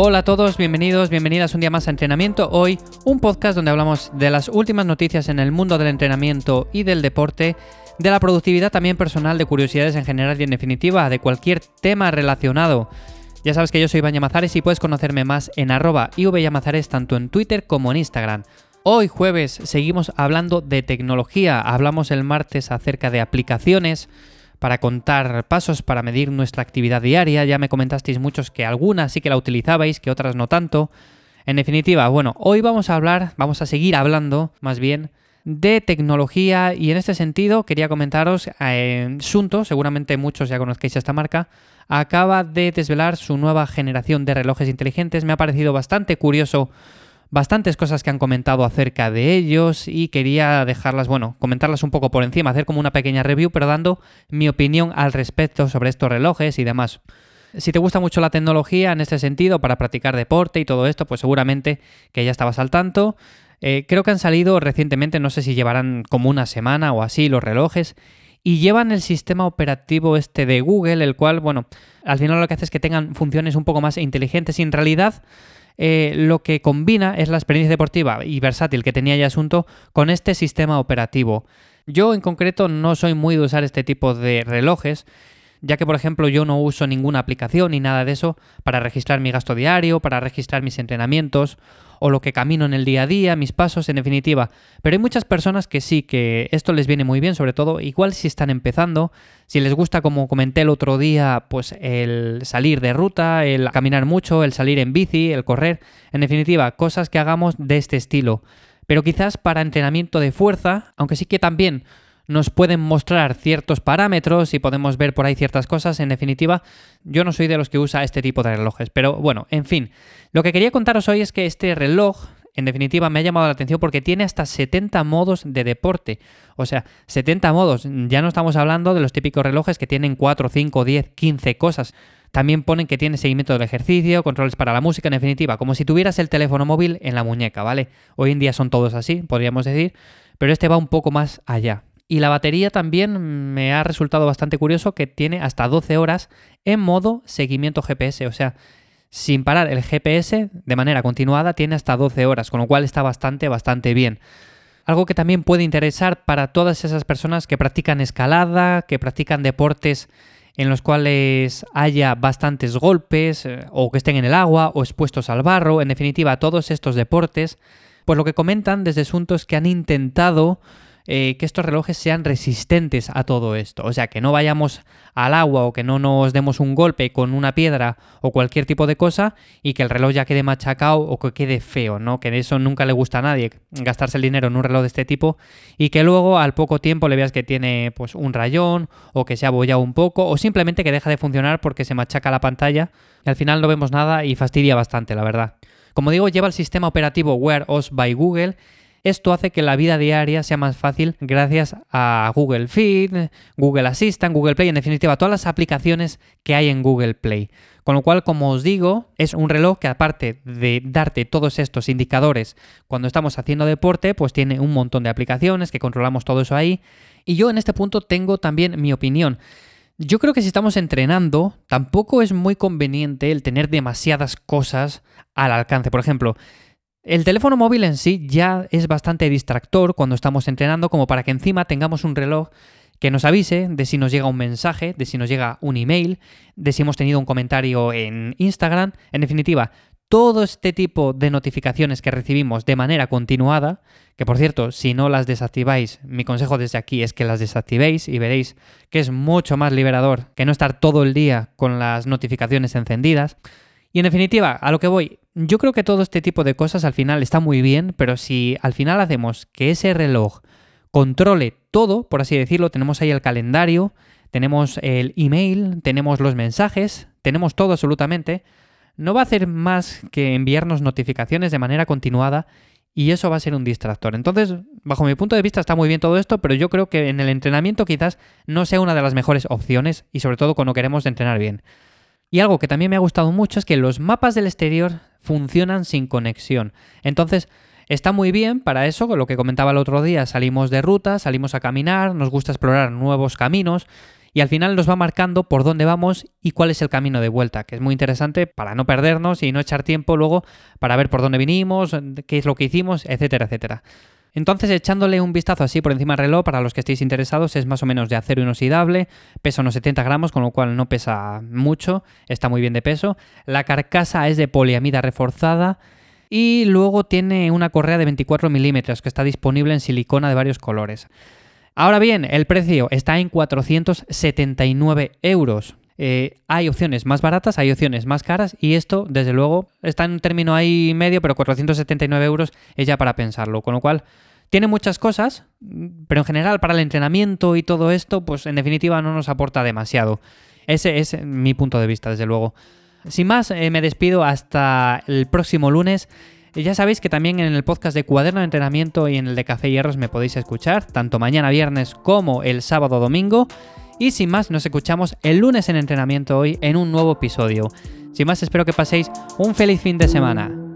Hola a todos, bienvenidos, bienvenidas un día más a Entrenamiento. Hoy un podcast donde hablamos de las últimas noticias en el mundo del entrenamiento y del deporte, de la productividad también personal, de curiosidades en general y en definitiva de cualquier tema relacionado. Ya sabes que yo soy Iván Llamazares y puedes conocerme más en arroba tanto en Twitter como en Instagram. Hoy jueves seguimos hablando de tecnología, hablamos el martes acerca de aplicaciones, para contar pasos para medir nuestra actividad diaria. Ya me comentasteis muchos que algunas sí que la utilizabais, que otras no tanto. En definitiva, bueno, hoy vamos a hablar, vamos a seguir hablando más bien de tecnología y en este sentido quería comentaros, eh, Sunto, seguramente muchos ya conozcáis esta marca, acaba de desvelar su nueva generación de relojes inteligentes. Me ha parecido bastante curioso bastantes cosas que han comentado acerca de ellos y quería dejarlas, bueno, comentarlas un poco por encima, hacer como una pequeña review, pero dando mi opinión al respecto sobre estos relojes y demás. Si te gusta mucho la tecnología en este sentido para practicar deporte y todo esto, pues seguramente que ya estabas al tanto. Eh, creo que han salido recientemente, no sé si llevarán como una semana o así los relojes, y llevan el sistema operativo este de Google, el cual, bueno, al final lo que hace es que tengan funciones un poco más inteligentes y en realidad eh, lo que combina es la experiencia deportiva y versátil que tenía ya Asunto con este sistema operativo. Yo en concreto no soy muy de usar este tipo de relojes, ya que por ejemplo yo no uso ninguna aplicación ni nada de eso para registrar mi gasto diario, para registrar mis entrenamientos o lo que camino en el día a día, mis pasos, en definitiva. Pero hay muchas personas que sí, que esto les viene muy bien, sobre todo igual si están empezando, si les gusta, como comenté el otro día, pues el salir de ruta, el caminar mucho, el salir en bici, el correr, en definitiva, cosas que hagamos de este estilo. Pero quizás para entrenamiento de fuerza, aunque sí que también nos pueden mostrar ciertos parámetros y podemos ver por ahí ciertas cosas. En definitiva, yo no soy de los que usa este tipo de relojes. Pero bueno, en fin, lo que quería contaros hoy es que este reloj, en definitiva, me ha llamado la atención porque tiene hasta 70 modos de deporte. O sea, 70 modos. Ya no estamos hablando de los típicos relojes que tienen 4, 5, 10, 15 cosas. También ponen que tiene seguimiento del ejercicio, controles para la música, en definitiva, como si tuvieras el teléfono móvil en la muñeca, ¿vale? Hoy en día son todos así, podríamos decir, pero este va un poco más allá. Y la batería también me ha resultado bastante curioso que tiene hasta 12 horas en modo seguimiento GPS. O sea, sin parar el GPS de manera continuada tiene hasta 12 horas, con lo cual está bastante, bastante bien. Algo que también puede interesar para todas esas personas que practican escalada, que practican deportes en los cuales haya bastantes golpes eh, o que estén en el agua o expuestos al barro, en definitiva todos estos deportes, pues lo que comentan desde asuntos que han intentado eh, que estos relojes sean resistentes a todo esto. O sea, que no vayamos al agua o que no nos demos un golpe con una piedra o cualquier tipo de cosa y que el reloj ya quede machacado o que quede feo, ¿no? Que eso nunca le gusta a nadie, gastarse el dinero en un reloj de este tipo y que luego al poco tiempo le veas que tiene pues un rayón o que se ha abollado un poco o simplemente que deja de funcionar porque se machaca la pantalla y al final no vemos nada y fastidia bastante, la verdad. Como digo, lleva el sistema operativo Wear OS by Google esto hace que la vida diaria sea más fácil gracias a Google Feed, Google Assistant, Google Play, en definitiva, todas las aplicaciones que hay en Google Play. Con lo cual, como os digo, es un reloj que aparte de darte todos estos indicadores cuando estamos haciendo deporte, pues tiene un montón de aplicaciones que controlamos todo eso ahí. Y yo en este punto tengo también mi opinión. Yo creo que si estamos entrenando, tampoco es muy conveniente el tener demasiadas cosas al alcance. Por ejemplo, el teléfono móvil en sí ya es bastante distractor cuando estamos entrenando como para que encima tengamos un reloj que nos avise de si nos llega un mensaje, de si nos llega un email, de si hemos tenido un comentario en Instagram. En definitiva, todo este tipo de notificaciones que recibimos de manera continuada, que por cierto, si no las desactiváis, mi consejo desde aquí es que las desactivéis y veréis que es mucho más liberador que no estar todo el día con las notificaciones encendidas. Y en definitiva, a lo que voy, yo creo que todo este tipo de cosas al final está muy bien, pero si al final hacemos que ese reloj controle todo, por así decirlo, tenemos ahí el calendario, tenemos el email, tenemos los mensajes, tenemos todo absolutamente, no va a hacer más que enviarnos notificaciones de manera continuada y eso va a ser un distractor. Entonces, bajo mi punto de vista está muy bien todo esto, pero yo creo que en el entrenamiento quizás no sea una de las mejores opciones y sobre todo cuando queremos entrenar bien. Y algo que también me ha gustado mucho es que los mapas del exterior funcionan sin conexión. Entonces, está muy bien para eso, con lo que comentaba el otro día, salimos de ruta, salimos a caminar, nos gusta explorar nuevos caminos y al final nos va marcando por dónde vamos y cuál es el camino de vuelta, que es muy interesante para no perdernos y no echar tiempo luego para ver por dónde vinimos, qué es lo que hicimos, etcétera, etcétera. Entonces, echándole un vistazo así por encima del reloj, para los que estéis interesados, es más o menos de acero inoxidable, pesa unos 70 gramos, con lo cual no pesa mucho, está muy bien de peso. La carcasa es de poliamida reforzada y luego tiene una correa de 24 milímetros que está disponible en silicona de varios colores. Ahora bien, el precio está en 479 euros. Eh, hay opciones más baratas, hay opciones más caras y esto, desde luego, está en un término ahí medio, pero 479 euros es ya para pensarlo. Con lo cual, tiene muchas cosas, pero en general para el entrenamiento y todo esto, pues en definitiva no nos aporta demasiado. Ese es mi punto de vista, desde luego. Sin más, eh, me despido hasta el próximo lunes. Ya sabéis que también en el podcast de Cuaderno de Entrenamiento y en el de Café Hierros me podéis escuchar, tanto mañana viernes como el sábado domingo. Y sin más, nos escuchamos el lunes en entrenamiento hoy en un nuevo episodio. Sin más, espero que paséis un feliz fin de semana.